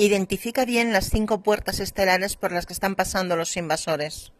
Identifica bien las cinco puertas estelares por las que están pasando los invasores.